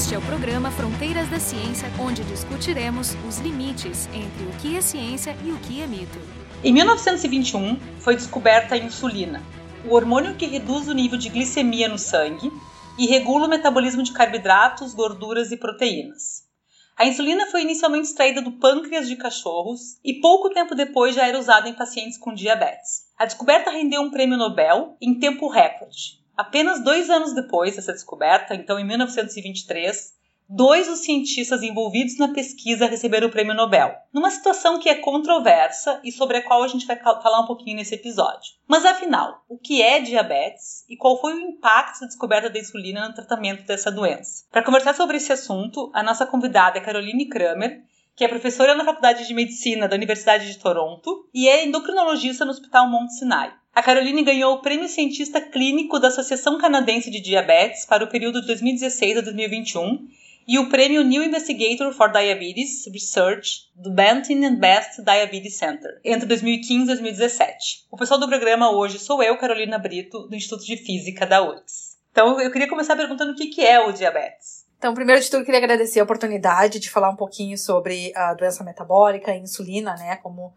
Este é o programa Fronteiras da Ciência, onde discutiremos os limites entre o que é ciência e o que é mito. Em 1921, foi descoberta a insulina, o hormônio que reduz o nível de glicemia no sangue e regula o metabolismo de carboidratos, gorduras e proteínas. A insulina foi inicialmente extraída do pâncreas de cachorros e pouco tempo depois já era usada em pacientes com diabetes. A descoberta rendeu um prêmio Nobel em tempo recorde. Apenas dois anos depois dessa descoberta, então em 1923, dois dos cientistas envolvidos na pesquisa receberam o prêmio Nobel, numa situação que é controversa e sobre a qual a gente vai falar um pouquinho nesse episódio. Mas afinal, o que é diabetes e qual foi o impacto da descoberta da insulina no tratamento dessa doença? Para conversar sobre esse assunto, a nossa convidada é Caroline Kramer, que é professora na Faculdade de Medicina da Universidade de Toronto e é endocrinologista no Hospital Mount Sinai. A Caroline ganhou o Prêmio Cientista Clínico da Associação Canadense de Diabetes para o período de 2016 a 2021 e o prêmio New Investigator for Diabetes Research do Banting and Best Diabetes Center entre 2015 e 2017. O pessoal do programa hoje sou eu, Carolina Brito, do Instituto de Física da URGS. Então eu queria começar perguntando o que é o diabetes. Então, primeiro de tudo, eu queria agradecer a oportunidade de falar um pouquinho sobre a doença metabólica, a insulina, né, como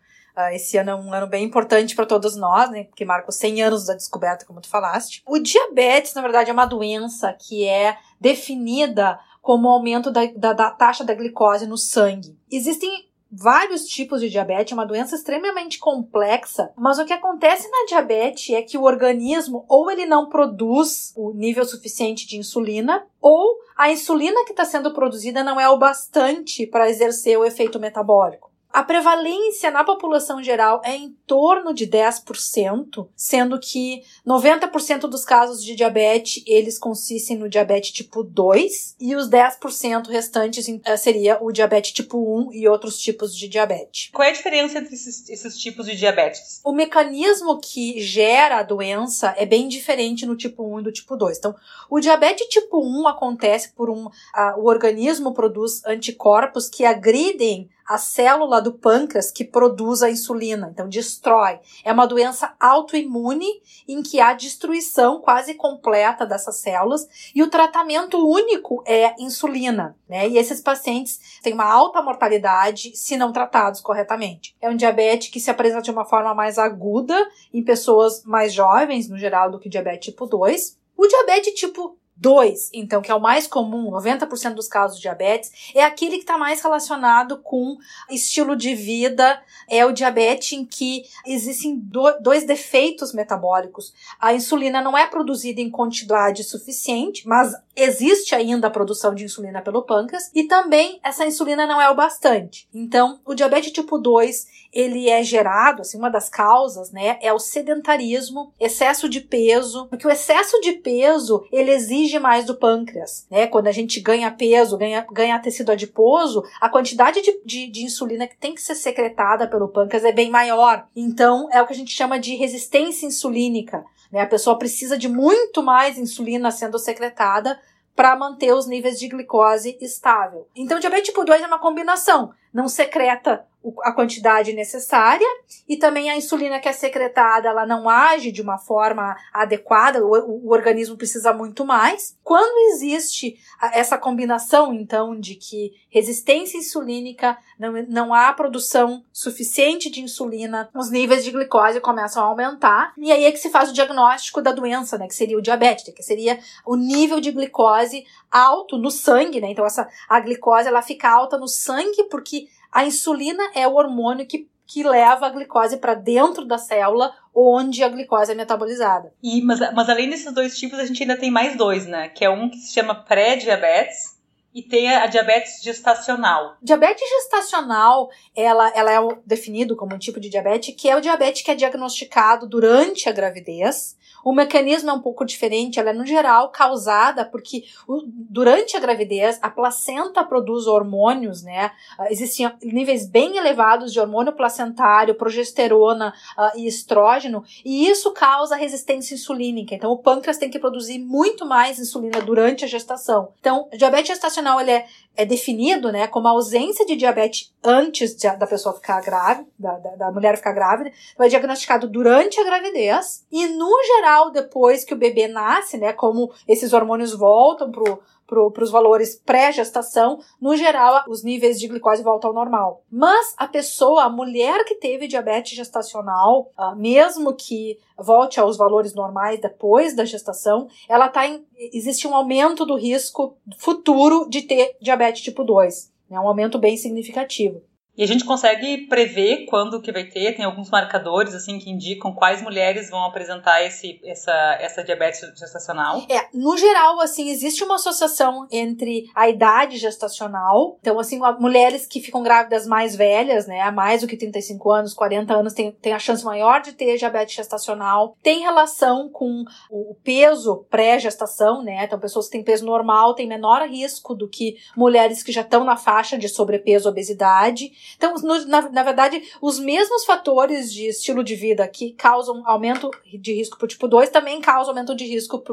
esse ano é um ano bem importante para todos nós, né? Porque marca os 100 anos da descoberta, como tu falaste. O diabetes, na verdade, é uma doença que é definida como aumento da, da, da taxa da glicose no sangue. Existem vários tipos de diabetes, é uma doença extremamente complexa, mas o que acontece na diabetes é que o organismo ou ele não produz o nível suficiente de insulina, ou a insulina que está sendo produzida não é o bastante para exercer o efeito metabólico. A prevalência na população geral é em torno de 10%, sendo que 90% dos casos de diabetes, eles consistem no diabetes tipo 2 e os 10% restantes eh, seria o diabetes tipo 1 e outros tipos de diabetes. Qual é a diferença entre esses, esses tipos de diabetes? O mecanismo que gera a doença é bem diferente no tipo 1 e do tipo 2. Então, o diabetes tipo 1 acontece por um... A, o organismo produz anticorpos que agridem a célula do pâncreas que produz a insulina, então destrói. É uma doença autoimune em que há destruição quase completa dessas células e o tratamento único é insulina, né? E esses pacientes têm uma alta mortalidade se não tratados corretamente. É um diabetes que se apresenta de uma forma mais aguda em pessoas mais jovens, no geral, do que diabetes tipo 2. O diabetes tipo 2, então, que é o mais comum, 90% dos casos de diabetes, é aquele que está mais relacionado com estilo de vida, é o diabetes em que existem do, dois defeitos metabólicos. A insulina não é produzida em quantidade suficiente, mas existe ainda a produção de insulina pelo pâncreas, e também essa insulina não é o bastante. Então, o diabetes tipo 2, ele é gerado, assim, uma das causas, né, é o sedentarismo, excesso de peso, porque o excesso de peso, ele exige exige mais do pâncreas, né? Quando a gente ganha peso, ganha, ganha tecido adiposo, a quantidade de, de, de insulina que tem que ser secretada pelo pâncreas é bem maior. Então, é o que a gente chama de resistência insulínica. Né? A pessoa precisa de muito mais insulina sendo secretada para manter os níveis de glicose estável. Então, diabetes tipo 2 é uma combinação. Não secreta a quantidade necessária e também a insulina que é secretada ela não age de uma forma adequada, o, o, organismo precisa muito mais. Quando existe essa combinação, então, de que resistência insulínica, não, não há produção suficiente de insulina, os níveis de glicose começam a aumentar, e aí é que se faz o diagnóstico da doença, né, que seria o diabetes, que seria o nível de glicose alto no sangue, né, então essa, a glicose ela fica alta no sangue porque a insulina é o hormônio que, que leva a glicose para dentro da célula, onde a glicose é metabolizada. E, mas, mas além desses dois tipos, a gente ainda tem mais dois, né? Que é um que se chama pré-diabetes, e tem a diabetes gestacional. Diabetes gestacional, ela, ela é definido como um tipo de diabetes que é o diabetes que é diagnosticado durante a gravidez o mecanismo é um pouco diferente, ela é, no geral, causada porque durante a gravidez a placenta produz hormônios, né? Ah, existem níveis bem elevados de hormônio placentário, progesterona uh, e estrógeno, e isso causa resistência insulínica. Então, o pâncreas tem que produzir muito mais insulina durante a gestação. Então, diabetes gestacional ele é é definido, né, como a ausência de diabetes antes de, da pessoa ficar grávida, da, da, mulher ficar grávida, então é diagnosticado durante a gravidez e no geral depois que o bebê nasce, né, como esses hormônios voltam pro para os valores pré-gestação, no geral, os níveis de glicose voltam ao normal. Mas a pessoa, a mulher que teve diabetes gestacional, uh, mesmo que volte aos valores normais depois da gestação, ela tá em, existe um aumento do risco futuro de ter diabetes tipo 2. É um aumento bem significativo. E a gente consegue prever quando que vai ter? Tem alguns marcadores assim que indicam quais mulheres vão apresentar esse, essa, essa diabetes gestacional? É, no geral, assim, existe uma associação entre a idade gestacional, então, assim, mulheres que ficam grávidas mais velhas, né, mais do que 35 anos, 40 anos, tem, tem a chance maior de ter diabetes gestacional, tem relação com o peso pré-gestação, né, então pessoas que têm peso normal têm menor risco do que mulheres que já estão na faixa de sobrepeso, obesidade, então, no, na, na verdade, os mesmos fatores de estilo de vida que causam aumento de risco para o tipo 2 também causam aumento de risco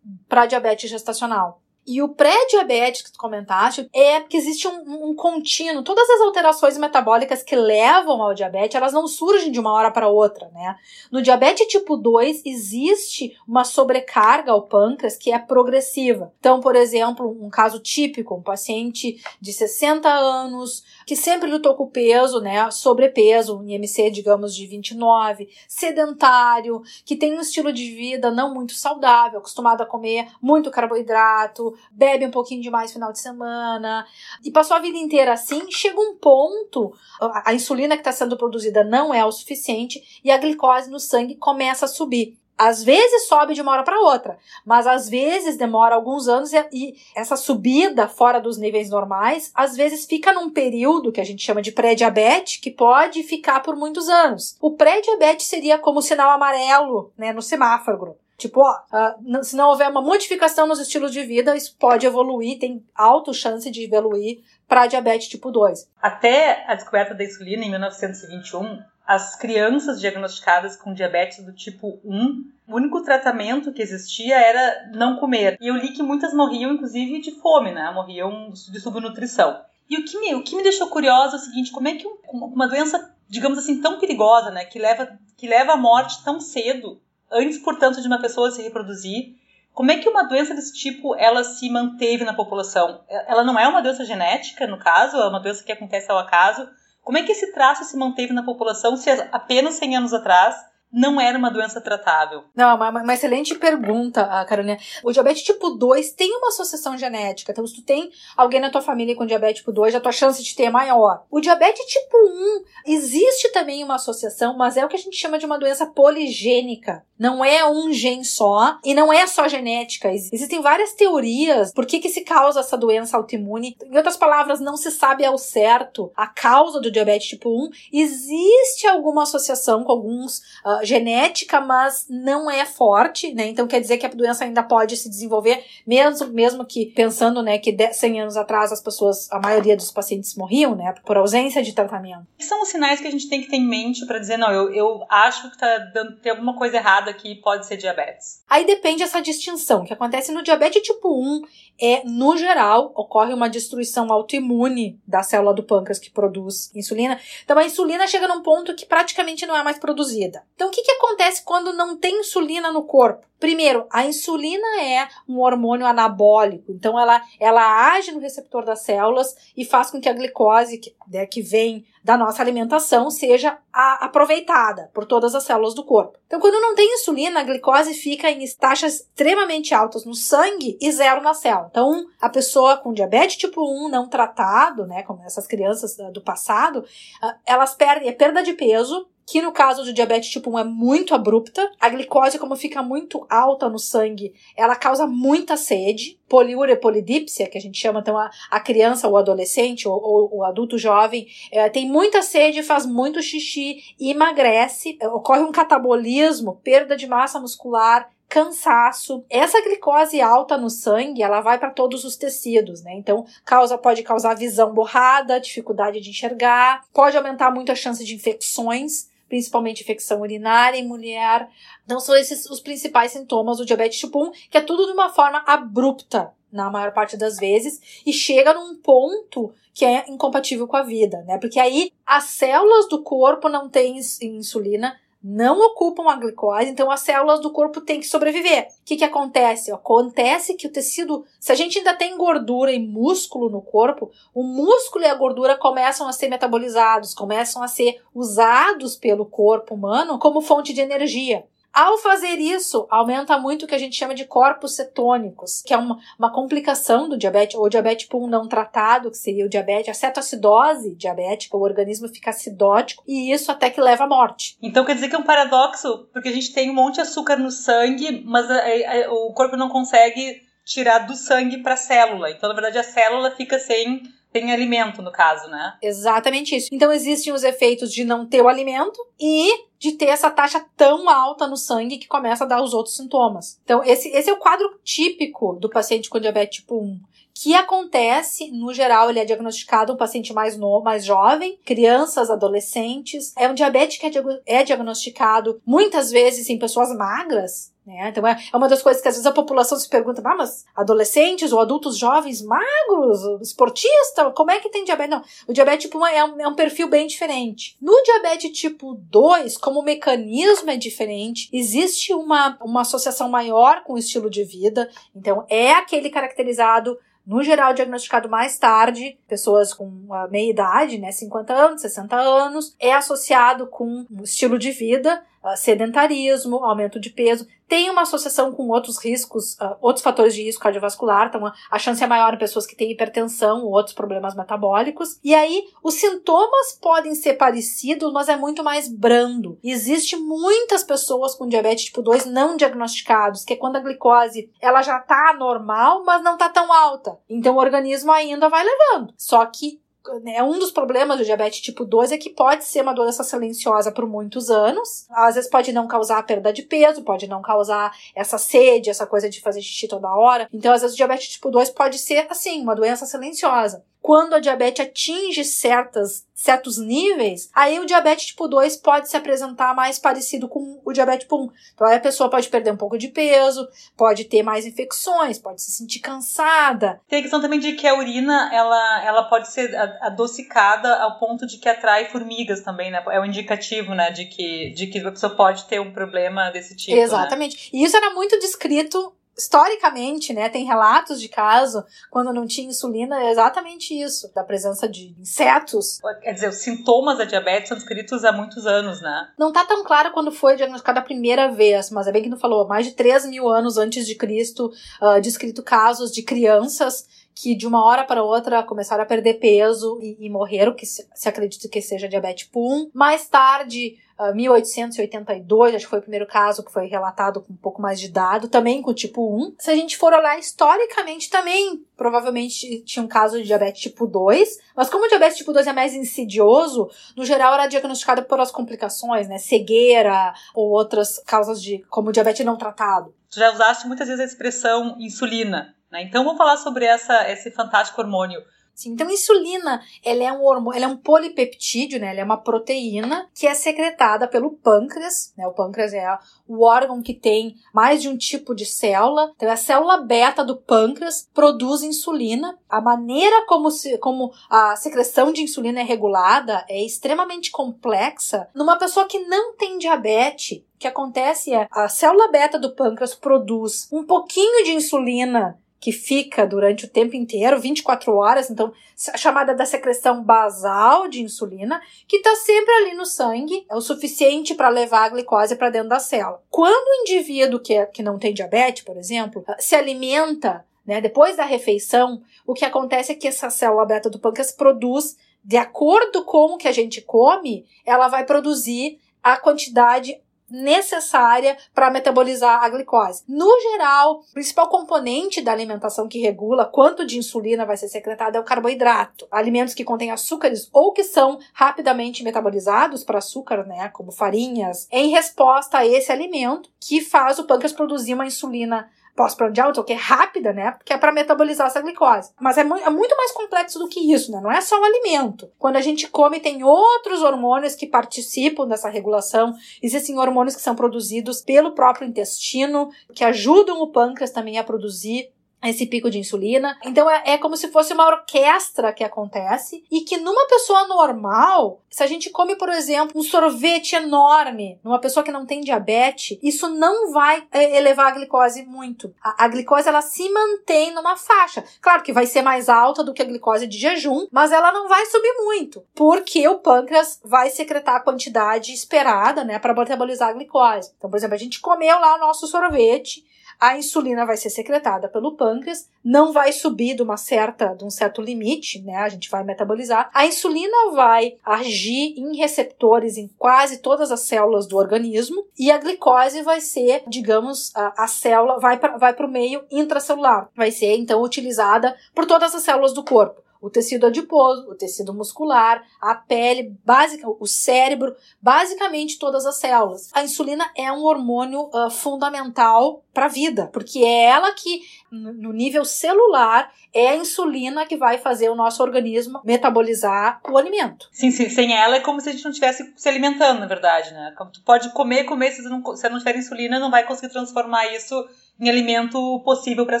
para diabetes gestacional. E o pré-diabetes que tu comentaste é que existe um, um, contínuo. Todas as alterações metabólicas que levam ao diabetes, elas não surgem de uma hora para outra, né? No diabetes tipo 2, existe uma sobrecarga ao pâncreas que é progressiva. Então, por exemplo, um caso típico, um paciente de 60 anos, que sempre lutou com peso, né? Sobrepeso, um IMC, digamos, de 29, sedentário, que tem um estilo de vida não muito saudável, acostumado a comer muito carboidrato, bebe um pouquinho demais final de semana, e passou a vida inteira assim, chega um ponto, a insulina que está sendo produzida não é o suficiente e a glicose no sangue começa a subir. Às vezes sobe de uma hora para outra, mas às vezes demora alguns anos e, e, essa subida fora dos níveis normais, às vezes fica num período que a gente chama de pré-diabetes, que pode ficar por muitos anos. O pré-diabetes seria como sinal amarelo, né, no semáforo. Tipo, ó, uh, se não houver uma modificação nos estilos de vida, isso pode evoluir, tem alta chance de evoluir para diabetes tipo 2. Até a descoberta da insulina em 1921, as crianças diagnosticadas com diabetes do tipo 1, o único tratamento que existia era não comer. E eu li que muitas morriam, inclusive, de fome, né? Morriam de subnutrição. E o que me, o que me deixou curiosa é o seguinte, como é que uma doença, digamos assim, tão perigosa, né, que leva, que leva à morte tão cedo, antes, portanto, de uma pessoa se reproduzir, como é que uma doença desse tipo ela se manteve na população? Ela não é uma doença genética, no caso, é uma doença que acontece ao acaso. Como é que esse traço se manteve na população se apenas 100 anos atrás não era uma doença tratável? Não, uma, uma excelente pergunta, Carolina. O diabetes tipo 2 tem uma associação genética. Então, se tu tem alguém na tua família com diabetes tipo 2, a tua chance de ter é maior. O diabetes tipo 1, existe também uma associação, mas é o que a gente chama de uma doença poligênica. Não é um gene só e não é só genética. Existem várias teorias por que, que se causa essa doença autoimune. Em outras palavras, não se sabe ao certo a causa do diabetes tipo 1. Existe alguma associação com alguns uh, genética, mas não é forte, né? Então quer dizer que a doença ainda pode se desenvolver, mesmo, mesmo que pensando, né, que 100 anos atrás as pessoas, a maioria dos pacientes morriam, né, por ausência de tratamento. Que são os sinais que a gente tem que ter em mente para dizer, não, eu, eu acho que tá dando, tem alguma coisa errada aqui, pode ser diabetes? Aí depende essa distinção, que acontece no diabetes tipo 1, é, no geral, ocorre uma destruição autoimune da célula do pâncreas que produz insulina. Então a insulina chega num ponto que praticamente não é mais produzida. Então que, que acontece quando não tem insulina no corpo? Primeiro, a insulina é um hormônio anabólico, então ela, ela age no receptor das células e faz com que a glicose que, né, que vem da nossa alimentação seja a, aproveitada por todas as células do corpo. Então, quando não tem insulina, a glicose fica em taxas extremamente altas no sangue e zero na célula. Então, a pessoa com diabetes tipo 1 não tratado, né, como essas crianças do passado, ah, elas perdem a perda de peso, que no caso do diabetes tipo 1 é muito abrupta. A glicose, como fica muito alta no sangue, ela causa muita sede. Poliúria polidípsia, que a gente chama então a, a criança ou adolescente ou, ou o adulto jovem, é, tem muita sede, faz muito xixi, emagrece, é, ocorre um catabolismo, perda de massa muscular, cansaço. Essa glicose alta no sangue, ela vai para todos os tecidos, né? Então, causa pode causar visão borrada, dificuldade de enxergar, pode aumentar muito a chance de infecções, principalmente infecção urinária em mulher. Então, são esses os principais sintomas do diabetes tipo 1, que é tudo de uma forma abrupta. na maior parte das vezes, e chega num ponto que é incompatível com a vida, né? Porque aí as células do corpo não têm insulina, não ocupam a glicose, então as células do corpo têm que sobreviver. O que, que acontece? Acontece que o tecido, se a gente ainda tem gordura e músculo no corpo, o músculo e a gordura começam a ser metabolizados, começam a ser usados pelo corpo humano como fonte de energia. Ao fazer isso, aumenta muito o que a gente chama de corpos cetônicos, que é uma, uma complicação do diabetes, ou diabetes tipo 1 não tratado, que seria o diabetes, a cetoacidose diabética, o organismo fica acidótico, e isso até que leva à morte. Então quer dizer que é um paradoxo, porque a gente tem um monte de açúcar no sangue, mas a, a, a, o corpo não consegue tirar do sangue para a célula. Então, na verdade, a célula fica sem tem alimento, no caso, né? Exatamente isso. Então existem os efeitos de não ter o alimento e de ter essa taxa tão alta no sangue que começa a dar os outros sintomas. Então, esse, esse é o quadro típico do paciente com diabetes tipo 1 que acontece, no geral, ele é diagnosticado um paciente mais novo, mais jovem, crianças, adolescentes. É um diabetes que é, é diagnosticado muitas vezes em pessoas magras, né? Então é, é uma das coisas que às vezes a população se pergunta, ah, mas adolescentes ou adultos jovens magros, esportista, como é que tem diabetes? Não, o diabetes tipo 1 é um, é um perfil bem diferente. No diabetes tipo 2, como o mecanismo é diferente, existe uma, uma associação maior com o estilo de vida, então é aquele caracterizado no geral diagnosticado mais tarde, pessoas com meia idade, né, 50 anos, 60 anos, é associado com um estilo de vida sedentarismo, aumento de peso, tem uma associação com outros riscos, uh, outros fatores de risco cardiovascular, então a chance é maior em pessoas que têm hipertensão ou outros problemas metabólicos. E aí, os sintomas podem ser parecidos, mas é muito mais brando. Existe muitas pessoas com diabetes tipo 2 não diagnosticados, que é quando a glicose ela já tá normal, mas não tá tão alta. Então o organismo ainda vai levando. Só que é um dos problemas do diabetes tipo 2 é que pode ser uma doença silenciosa por muitos anos. Às vezes pode não causar perda de peso, pode não causar essa sede, essa coisa de fazer xixi toda hora. Então, às vezes, o diabetes tipo 2 pode ser, assim, uma doença silenciosa quando a diabetes atinge certas, certos níveis, aí o diabetes tipo 2 pode se apresentar mais parecido com o diabetes tipo 1. Então aí a pessoa pode perder um pouco de peso, pode ter mais infecções, pode se sentir cansada. Tem a questão também de que a urina, ela, ela pode ser adocicada ao ponto de que atrai formigas também, né? É um indicativo, né, de que, de que a pessoa pode ter um problema desse tipo, né? Exatamente. Né? E isso era muito descrito historicamente, né, tem relatos de caso quando não tinha insulina, é exatamente isso, da presença de insetos. Quer dizer, os sintomas da diabetes são descritos há muitos anos, né? Não tá tão claro quando foi diagnosticada a primeira vez, mas é bem que não falou, mais de 3 mil anos antes de Cristo, uh, descrito casos de crianças que de uma hora para outra começaram a perder peso e, e morreram, que se, se, acredita que seja diabetes tipo 1. Mais tarde, uh, 1882, acho que foi o primeiro caso que foi relatado com um pouco mais de dado, também com tipo 1. Se a gente for olhar historicamente também, provavelmente tinha um caso de diabetes tipo 2, mas como o diabetes tipo 2 é mais insidioso, no geral era diagnosticado por as complicações, né, cegueira ou outras causas de como diabetes não tratado. Tu já usaste muitas vezes a expressão insulina. Né? Então vamos falar sobre essa, esse fantástico hormônio. Sim, então, insulina, ela é um hormônio, ela é um polipeptídeo, né? Ela é uma proteína que é secretada pelo pâncreas, né? O pâncreas é o órgão que tem mais de um tipo de célula. Então, a célula beta do pâncreas produz insulina. A maneira como, se, como a secreção de insulina é regulada é extremamente complexa. Numa pessoa que não tem diabetes, o que acontece é a célula beta do pâncreas produz um pouquinho de insulina que fica durante o tempo inteiro, 24 horas, então chamada da secreção basal de insulina, que está sempre ali no sangue, é o suficiente para levar a glicose para dentro da célula. Quando o indivíduo que, é, que não tem diabetes, por exemplo, se alimenta né, depois da refeição, o que acontece é que essa célula beta do pâncreas produz, de acordo com o que a gente come, ela vai produzir a quantidade necessária para metabolizar a glicose. No geral, o principal componente da alimentação que regula quanto de insulina vai ser secretado é o carboidrato. Alimentos que contêm açúcares ou que são rapidamente metabolizados para açúcar, né, como farinhas, em resposta a esse alimento que faz o pâncreas produzir uma insulina pós-prandial, então que é rápida, né? Porque é para metabolizar essa glicose. Mas é, mu é, muito mais complexo do que isso, né? Não é só o alimento. Quando a gente come, tem outros hormônios que participam dessa regulação. Existem hormônios que são produzidos pelo próprio intestino, que ajudam o pâncreas também a produzir esse pico de insulina. Então é, é como se fosse uma orquestra que acontece e que numa pessoa normal, se a gente come, por exemplo, um sorvete enorme numa pessoa que não tem diabetes, isso não vai é, elevar a glicose muito. A, a glicose ela se mantém numa faixa. Claro que vai ser mais alta do que a glicose de jejum, mas ela não vai subir muito, porque o pâncreas vai secretar a quantidade esperada, né, para metabolizar a glicose. Então, por exemplo, a gente comeu lá o nosso sorvete, a insulina vai ser secretada pelo pâncreas, não vai subir de uma certa, de um certo limite, né? A gente vai metabolizar. A insulina vai agir em receptores em quase todas as células do organismo e a glicose vai ser, digamos, a, a célula vai para vai o meio intracelular, vai ser então utilizada por todas as células do corpo o tecido adiposo, o tecido muscular, a pele, básica, o cérebro, basicamente todas as células. A insulina é um hormônio uh, fundamental para a vida, porque é ela que, no nível celular, é a insulina que vai fazer o nosso organismo metabolizar o alimento. Sim, sim, sem ela é como se a gente não estivesse se alimentando, na verdade, né? Tu pode comer, comer, se não, se não tiver insulina, não vai conseguir transformar isso em alimento possível para a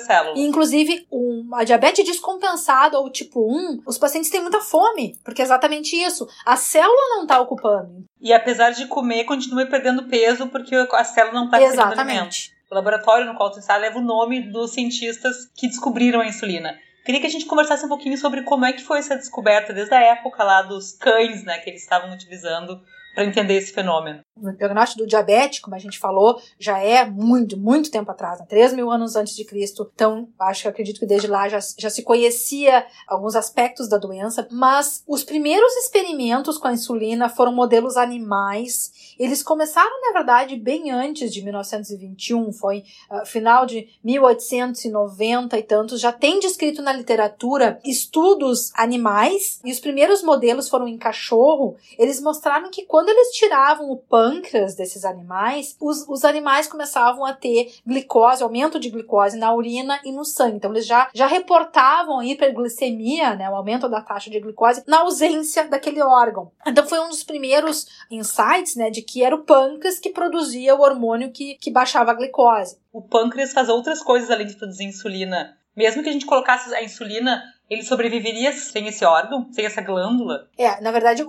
célula. Inclusive, uma diabetes descompensada ou tipo 1, os pacientes têm muita fome, porque é exatamente isso. A célula não está ocupando. E apesar de comer, continua perdendo peso porque a célula não está recebendo alimento. O laboratório no qual tu está leva o nome dos cientistas que descobriram a insulina. Queria que a gente conversasse um pouquinho sobre como é que foi essa descoberta desde a época lá dos cães, né, que eles estavam utilizando para entender esse fenômeno. O diagnóstico do diabetes, como a gente falou, já é muito, muito tempo atrás, né? 3 mil anos antes de Cristo. Então, acho que acredito que desde lá já, já se conhecia alguns aspectos da doença, mas os primeiros experimentos com a insulina foram modelos animais. Eles começaram, na verdade, bem antes de 1921, foi uh, final de 1890 e tantos. Já tem descrito na literatura estudos animais, e os primeiros modelos foram em cachorro. Eles mostraram que quando eles tiravam o pâncreas desses animais, os, os animais começavam a ter glicose, aumento de glicose na urina e no sangue. Então eles já, já reportavam a hiperglicemia, né, o aumento da taxa de glicose, na ausência daquele órgão. Então foi um dos primeiros insights, né, de que era o pâncreas que produzia o hormônio que, que baixava a glicose. O pâncreas faz outras coisas além de produzir insulina. Mesmo que a gente colocasse a insulina ele sobreviveria sem esse órgão, sem essa glândula? É, na verdade,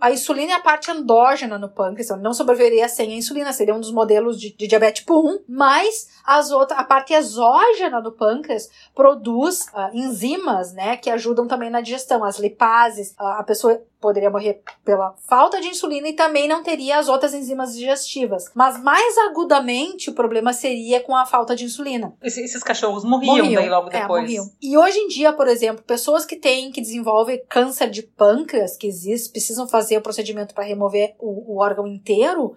a insulina é a parte endógena no pâncreas, então não sobreviveria sem a insulina, seria um dos modelos de, de diabetes tipo 1, mas as outras, a parte exógena do pâncreas produz uh, enzimas, né, que ajudam também na digestão, as lipases, uh, a pessoa poderia morrer pela falta de insulina e também não teria as outras enzimas digestivas. Mas mais agudamente o problema seria com a falta de insulina. Esses cachorros morriam, morriam daí logo é, depois. É, morriam. E hoje em dia, por exemplo, pessoas que têm, que desenvolvem câncer de pâncreas, que existe, precisam fazer o procedimento para remover o, o órgão inteiro,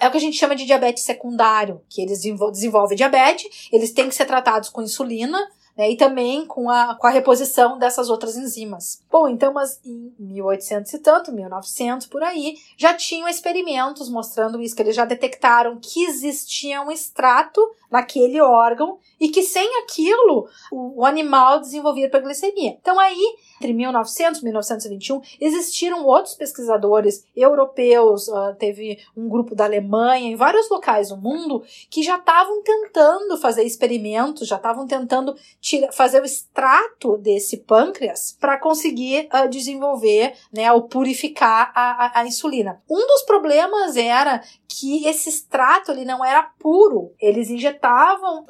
é o que a gente chama de diabetes secundário, que eles desenvolvem diabetes, eles têm que ser tratados com insulina, né, e também com a, com a reposição dessas outras enzimas. Bom, então, mas em 1800 e tanto, 1900 por aí, já tinham experimentos mostrando isso, que eles já detectaram que existia um extrato naquele órgão e que sem aquilo o, animal desenvolvia hiperglicemia. Então aí, entre 1900 e 1921, existiram outros pesquisadores europeus, uh, teve um grupo da Alemanha, em vários locais do mundo, que já estavam tentando fazer experimentos, já estavam tentando tira, fazer o extrato desse pâncreas para conseguir uh, desenvolver, né, ou purificar a, a, a insulina. Um dos problemas era que esse extrato ele não era puro, eles injetavam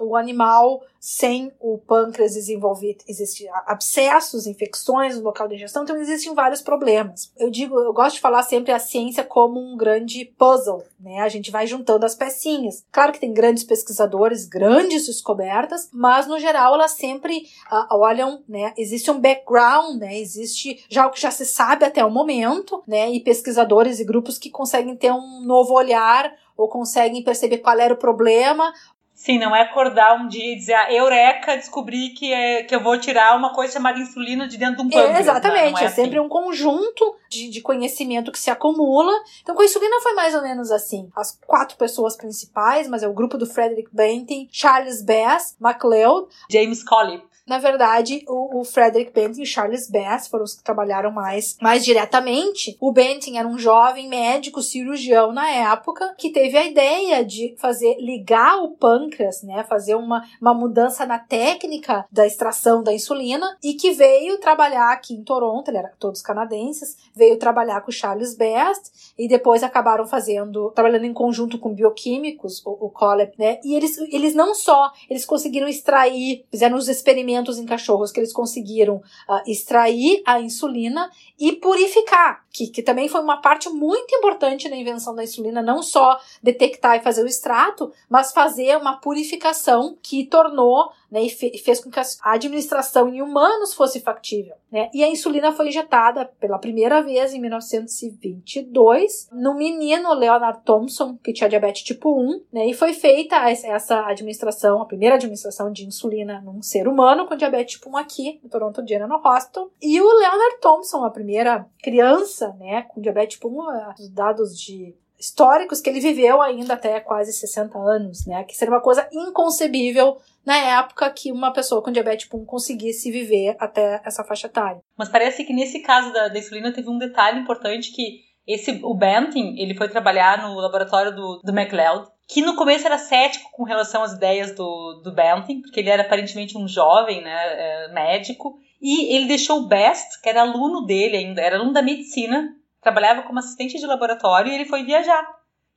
o animal sem o pâncreas desenvolver, existem abscessos, infecções no local de ingestão, então existem vários problemas. Eu digo, eu gosto de falar sempre a ciência como um grande puzzle, né? A gente vai juntando as pecinhas. Claro que tem grandes pesquisadores, grandes descobertas, mas no geral elas sempre uh, olham, né? Existe um background, né? Existe já o que já se sabe até o momento, né? E pesquisadores e grupos que conseguem ter um novo olhar ou conseguem perceber qual era o problema Sim, não é acordar um dia e dizer, ah, eureka, descobri que, é, que eu vou tirar uma coisa chamada insulina de dentro de um pâncreas. É, exatamente, não, não é, é assim. sempre um conjunto de, de conhecimento que se acumula. Então, com a insulina foi mais ou menos assim. As quatro pessoas principais, mas é o grupo do Frederick Banting, Charles Bass, MacLeod. James Collip. Na verdade, o, o Frederick Benting e Charles Bass foram os que trabalharam mais, mais diretamente. O Benting era um jovem médico cirurgião na época que teve a ideia de fazer ligar o pâncreas, né, fazer uma, uma mudança na técnica da extração da insulina e que veio trabalhar aqui em Toronto, ele era todos canadenses, veio trabalhar com Charles Best e depois acabaram fazendo, trabalhando em conjunto com bioquímicos, o, o Collep, né? E eles, eles não só, eles conseguiram extrair, fizeram os experimentos em cachorros que eles conseguiram uh, extrair a insulina e purificar, que, que também foi uma parte muito importante na invenção da insulina, não só detectar e fazer o extrato, mas fazer uma purificação que tornou né, e, fe fez com que a administração em humanos fosse factível. Né? E a insulina foi injetada pela primeira vez em 1922 no menino Leonard Thompson, que tinha diabetes tipo 1, né? e foi feita essa administração, a primeira administração de insulina num ser humano com diabetes tipo 1 aqui, no Toronto General Hospital. E o Leonard Thompson, a primeira criança né, com diabetes tipo 1, os dados de históricos que ele viveu ainda até quase 60 anos, né? Que seria uma coisa inconcebível na época que uma pessoa com diabetes tipo 1 conseguisse viver até essa faixa etária. Mas parece que nesse caso da, da insulina teve um detalhe importante que esse o Banting, ele foi trabalhar no laboratório do, do MacLeod, que no começo era cético com relação às ideias do, do Banting, porque ele era aparentemente um jovem, né, é, médico, e ele deixou o Best, que era aluno dele ainda, era aluno da medicina, trabalhava como assistente de laboratório e ele foi viajar.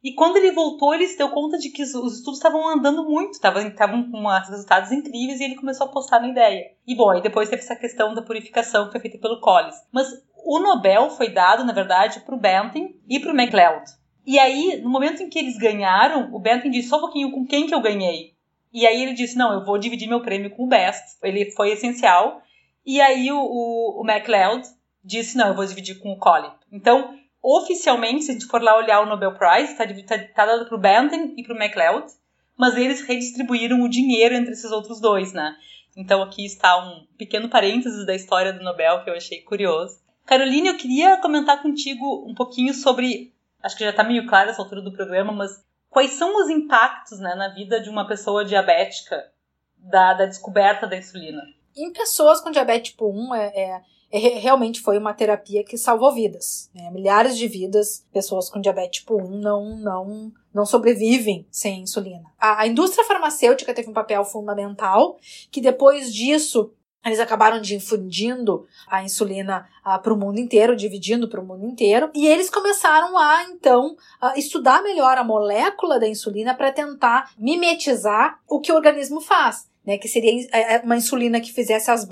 E quando ele voltou, ele se deu conta de que os, estudos estavam andando muito, estavam com resultados incríveis e ele começou a apostar na ideia. E bom, aí depois teve essa questão da purificação que foi feita pelo Collins. Mas o Nobel foi dado, na verdade, para o Benton e para o MacLeod. E aí, no momento em que eles ganharam, o Benton disse só um pouquinho com quem que eu ganhei. E aí ele disse, não, eu vou dividir meu prêmio com o Best. Ele foi essencial. E aí o, o, o MacLeod disse, não, eu vou dividir com o Collins. Então, oficialmente, se a gente for lá olhar o Nobel Prize, está tá, tá dado para o Benton e para o MacLeod, mas eles redistribuíram o dinheiro entre esses outros dois, né? Então aqui está um pequeno parênteses da história do Nobel que eu achei curioso. Caroline, eu queria comentar contigo um pouquinho sobre, acho que já está meio claro essa altura do programa, mas quais são os impactos né, na vida de uma pessoa diabética da, da descoberta da insulina? Em pessoas com diabetes tipo 1, é, é é, realmente foi uma terapia que salvou vidas. Né? Milhares de vidas, pessoas com diabetes tipo 1 não, não, não sobrevivem sem insulina. A, a indústria farmacêutica teve um papel fundamental, que depois disso eles acabaram difundindo a insulina ah, para o mundo inteiro, dividindo para o mundo inteiro, e eles começaram a então a estudar melhor a molécula da insulina para tentar mimetizar o que o organismo faz né, que seria é, é uma insulina que fizesse as,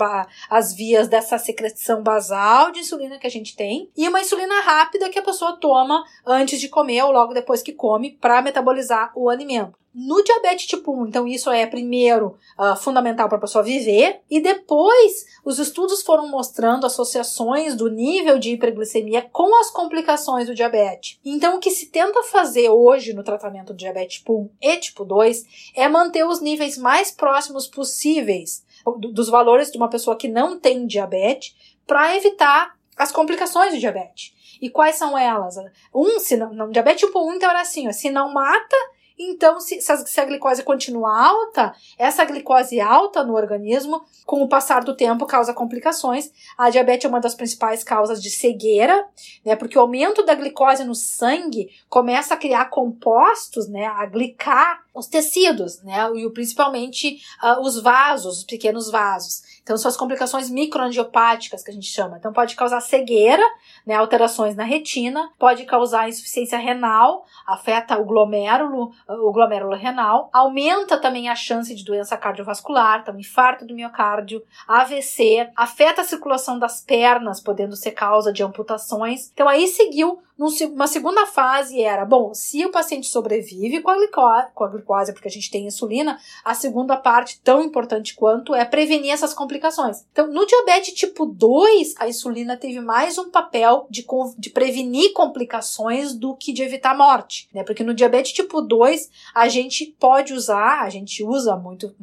as vias dessa secreção basal de insulina que a gente tem, e uma insulina rápida que a pessoa toma antes de comer ou logo depois que come para metabolizar o alimento. No diabetes tipo 1, então isso é primeiro uh, fundamental para a pessoa viver, e depois os estudos foram mostrando associações do nível de hiperglicemia com as complicações do diabetes. Então o que se tenta fazer hoje no tratamento do diabetes tipo 1 e tipo 2 é manter os níveis mais próximos possíveis dos valores de uma pessoa que não tem diabetes para evitar as complicações do diabetes. E quais são elas? Um, se não, não diabetes tipo 1, então era assim, ó, se não mata, então, se, se, a, se a glicose continua alta, essa glicose alta no organismo, com o passar do tempo, causa complicações. A diabetes é uma das principais causas de cegueira, né? Porque o aumento da glicose no sangue começa a criar compostos, né? A glicar os tecidos, né? E principalmente uh, os vasos, os pequenos vasos. Então, são as complicações microangiopáticas que a gente chama. Então, pode causar cegueira, né? Alterações na retina, pode causar insuficiência renal, afeta o glomérulo, o glomérulo renal, aumenta também a chance de doença cardiovascular, então infarto do miocárdio, AVC, afeta a circulação das pernas, podendo ser causa de amputações. Então, aí seguiu uma segunda fase era, bom, se o paciente sobrevive com a, glicose, com a glicose, porque a gente tem insulina, a segunda parte, tão importante quanto, é prevenir essas complicações. Então, no diabetes tipo 2, a insulina teve mais um papel de, de prevenir complicações do que de evitar morte, né? Porque no diabetes tipo 2, a gente pode usar, a gente usa muito,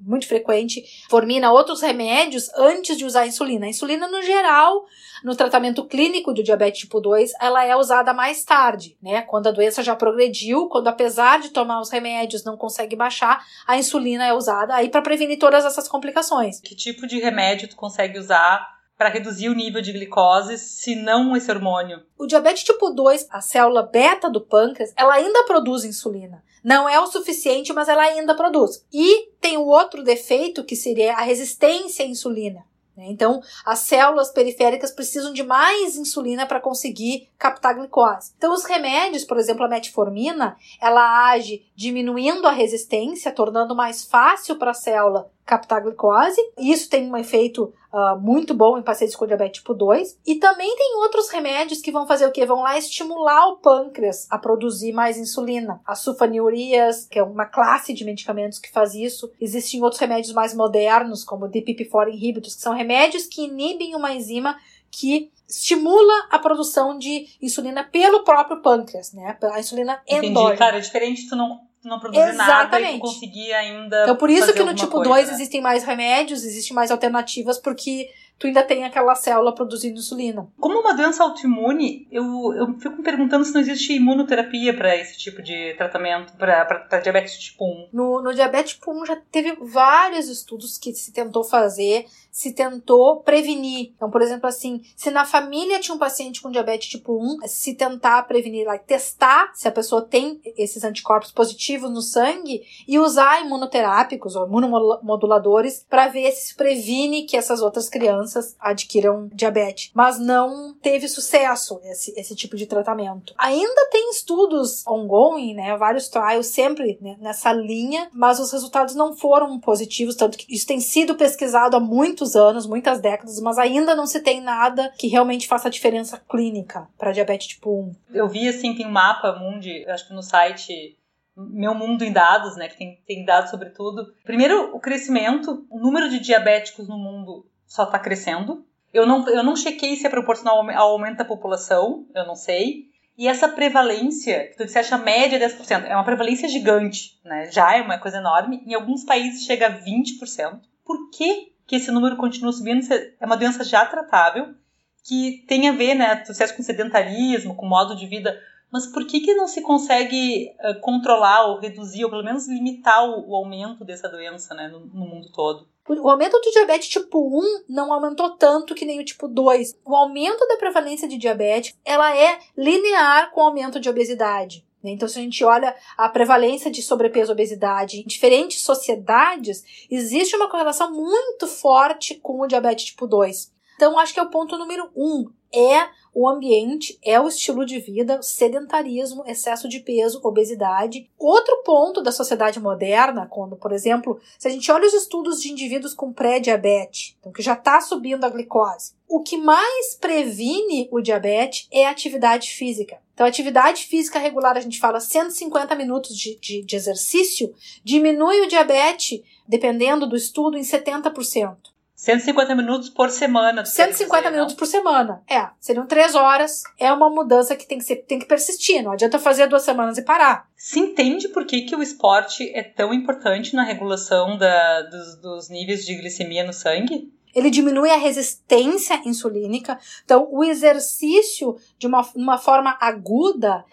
muito frequente, formina, outros remédios antes de usar a insulina. A insulina, no geral, no tratamento clínico do diabetes tipo 2, ela é usada mais tarde, né? Quando a doença já progrediu, quando apesar de tomar os remédios não consegue baixar, a insulina é usada aí para prevenir todas essas complicações. Que tipo de remédio tu consegue usar para reduzir o nível de glicose, se não esse hormônio? O diabetes tipo 2, a célula beta do pâncreas, ela ainda produz insulina. Não é o suficiente, mas ela ainda produz. E tem o outro defeito que seria a resistência à insulina. Né? Então, as células periféricas precisam de mais insulina para conseguir captar glicose. Então, os remédios, por exemplo, a metformina, ela age diminuindo a resistência, tornando mais fácil para a célula captar glicose. Isso tem um efeito uh, muito bom em pacientes com diabetes tipo 2. E também tem outros remédios que vão fazer o quê? Vão lá estimular o pâncreas a produzir mais insulina. As sulfanilureas, que é uma classe de medicamentos que faz isso. Existem outros remédios mais modernos, como o DPP-4 inhibitors, que são remédios que inibem uma enzima que estimula a produção de insulina pelo próprio pâncreas, né? A insulina endógena. Entendi, cara, é diferente tu não não produzir Exatamente. nada e conseguir ainda. Então, por isso que no tipo 2 né? existem mais remédios, existem mais alternativas, porque tu ainda tem aquela célula produzindo insulina. Como uma doença autoimune, eu, eu fico me perguntando se não existe imunoterapia para esse tipo de tratamento, para diabetes tipo 1. No, no diabetes tipo 1 já teve vários estudos que se tentou fazer, se tentou prevenir. Então, por exemplo, assim, se na família tinha um paciente com diabetes tipo 1, se tentar prevenir, lá, testar se a pessoa tem esses anticorpos positivos no sangue e usar imunoterápicos ou imunomoduladores para ver se previne que essas outras crianças crianças adquiram diabetes, mas não teve sucesso esse, esse tipo de tratamento. Ainda tem estudos ongoing, né, vários trials sempre né, nessa linha, mas os resultados não foram positivos, tanto que isso tem sido pesquisado há muitos anos, muitas décadas, mas ainda não se tem nada que realmente faça diferença clínica para diabetes tipo 1. Eu vi assim, tem um mapa mundi, acho que no site meu mundo em dados, né, que tem, tem dados sobre tudo. Primeiro, o crescimento, o número de diabéticos no mundo só está crescendo. Eu não, eu não chequei se é proporcional ao aumento da população, eu não sei. E essa prevalência, que tu disseste a média é 10%, é uma prevalência gigante, né? Já é uma coisa enorme. Em alguns países chega a 20%. Por que, que esse número continua subindo? É uma doença já tratável, que tem a ver, né? Tu disseste com sedentarismo, com modo de vida. Mas por que, que não se consegue uh, controlar ou reduzir, ou pelo menos limitar o, o aumento dessa doença né, no, no mundo todo? O aumento do diabetes tipo 1 não aumentou tanto que nem o tipo 2. O aumento da prevalência de diabetes, ela é linear com o aumento de obesidade. Né? Então, se a gente olha a prevalência de sobrepeso e obesidade em diferentes sociedades, existe uma correlação muito forte com o diabetes tipo 2. Então, acho que é o ponto número um. É o ambiente, é o estilo de vida, sedentarismo, excesso de peso, obesidade. Outro ponto da sociedade moderna, quando, por exemplo, se a gente olha os estudos de indivíduos com pré-diabetes, então que já está subindo a glicose, o que mais previne o diabetes é a atividade física. Então, atividade física regular, a gente fala 150 minutos de, de, de exercício, diminui o diabetes, dependendo do estudo, em 70%. 150 minutos por semana. 150 dizer, minutos não? por semana. É, seriam três horas. É uma mudança que tem que, ser, tem que persistir. Não adianta fazer duas semanas e parar. Se entende por que, que o esporte é tão importante na regulação da, dos, dos níveis de glicemia no sangue? Ele diminui a resistência insulínica. Então, o exercício de uma, uma forma aguda,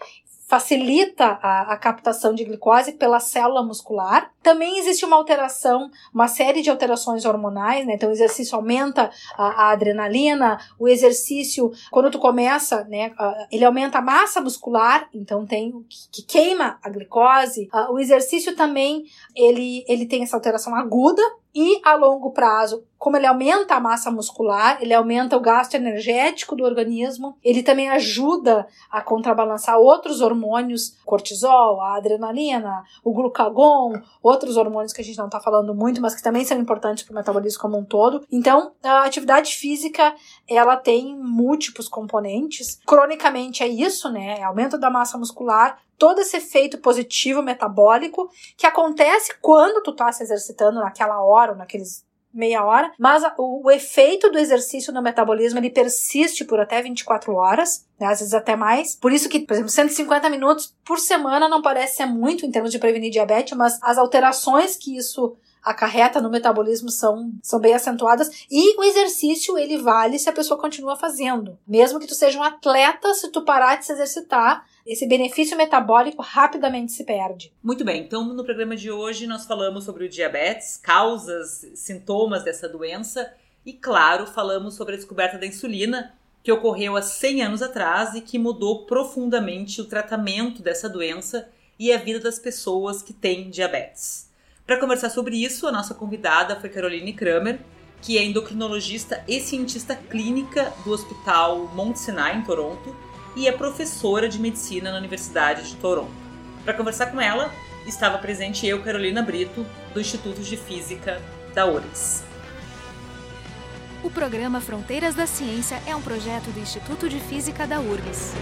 facilita a, a, captação de glicose pela célula muscular. Também existe uma alteração, uma série de alterações hormonais, né? Então o exercício aumenta a, a adrenalina, o exercício, quando tu começa, né, ele aumenta a massa muscular, então tem que, que queima a glicose. o exercício também, ele, ele tem essa alteração aguda, e a longo prazo, como ele aumenta a massa muscular, ele aumenta o gasto energético do organismo, ele também ajuda a contrabalançar outros hormônios, cortisol, a adrenalina, o glucagon, outros hormônios que a gente não está falando muito, mas que também são importantes para o metabolismo como um todo. Então, a atividade física, ela tem múltiplos componentes. Cronicamente é isso, né? É aumento da massa muscular, todo esse efeito positivo metabólico que acontece quando tu tá se exercitando naquela hora ou naqueles meia hora, mas o, o, efeito do exercício no metabolismo ele persiste por até 24 horas, né, às vezes até mais. Por isso que, por exemplo, 150 minutos por semana não parece ser muito em termos de prevenir diabetes, mas as alterações que isso acarreta no metabolismo são, são bem acentuadas. E o exercício, ele vale se a pessoa continua fazendo. Mesmo que tu seja um atleta, se tu parar de se exercitar, esse benefício metabólico rapidamente se perde. Muito bem, então no programa de hoje nós falamos sobre o diabetes, causas, sintomas dessa doença e, claro, falamos sobre a descoberta da insulina, que ocorreu há 100 anos atrás e que mudou profundamente o tratamento dessa doença e a vida das pessoas que têm diabetes. Para conversar sobre isso, a nossa convidada foi Caroline Kramer, que é endocrinologista e cientista clínica do Hospital Mount Sinai, em Toronto, e é professora de medicina na Universidade de Toronto. Para conversar com ela, estava presente eu, Carolina Brito, do Instituto de Física da URGS. O programa Fronteiras da Ciência é um projeto do Instituto de Física da URGS.